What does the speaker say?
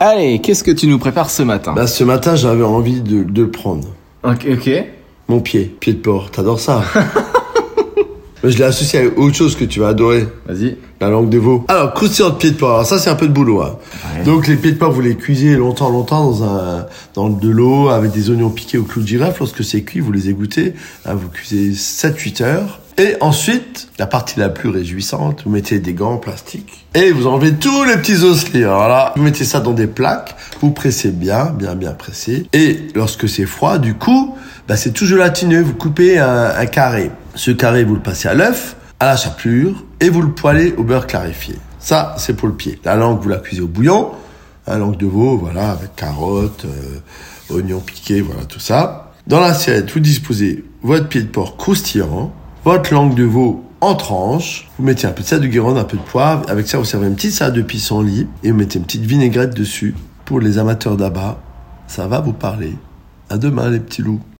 Allez, qu'est-ce que tu nous prépares ce matin Bah, ce matin, j'avais envie de, de le prendre. Ok, ok. Mon pied, pied de porc. T'adores ça Mais je l'ai associé à autre chose que tu vas adorer. Vas-y. La langue de veau. Alors, croustillant de pied de porc. Alors ça, c'est un peu de boulot. hein. Ouais. Donc, les pieds de porc, vous les cuisez longtemps, longtemps dans un, dans de l'eau avec des oignons piqués au clou de girofle. Lorsque c'est cuit, vous les égouttez. Hein, vous cuisez 7-8 heures. Et ensuite, la partie la plus réjouissante, vous mettez des gants en plastique et vous enlevez tous les petits osselets. Alors là, vous mettez ça dans des plaques, vous pressez bien, bien, bien pressé. Et lorsque c'est froid, du coup, bah, c'est tout gélatineux. Vous coupez un, un carré. Ce carré, vous le passez à l'œuf, à la chapelure et vous le poêlez au beurre clarifié. Ça, c'est pour le pied. La langue, vous la cuisez au bouillon. La langue de veau, voilà, avec carottes, euh, oignons piqués, voilà, tout ça. Dans l'assiette, vous disposez votre pied de porc croustillant, votre langue de veau en tranches. Vous mettez un peu de sel de Guérande, un peu de poivre. Avec ça, vous servez une petite salade de pissenlit et vous mettez une petite vinaigrette dessus. Pour les amateurs d'abat, ça va vous parler. À demain, les petits loups.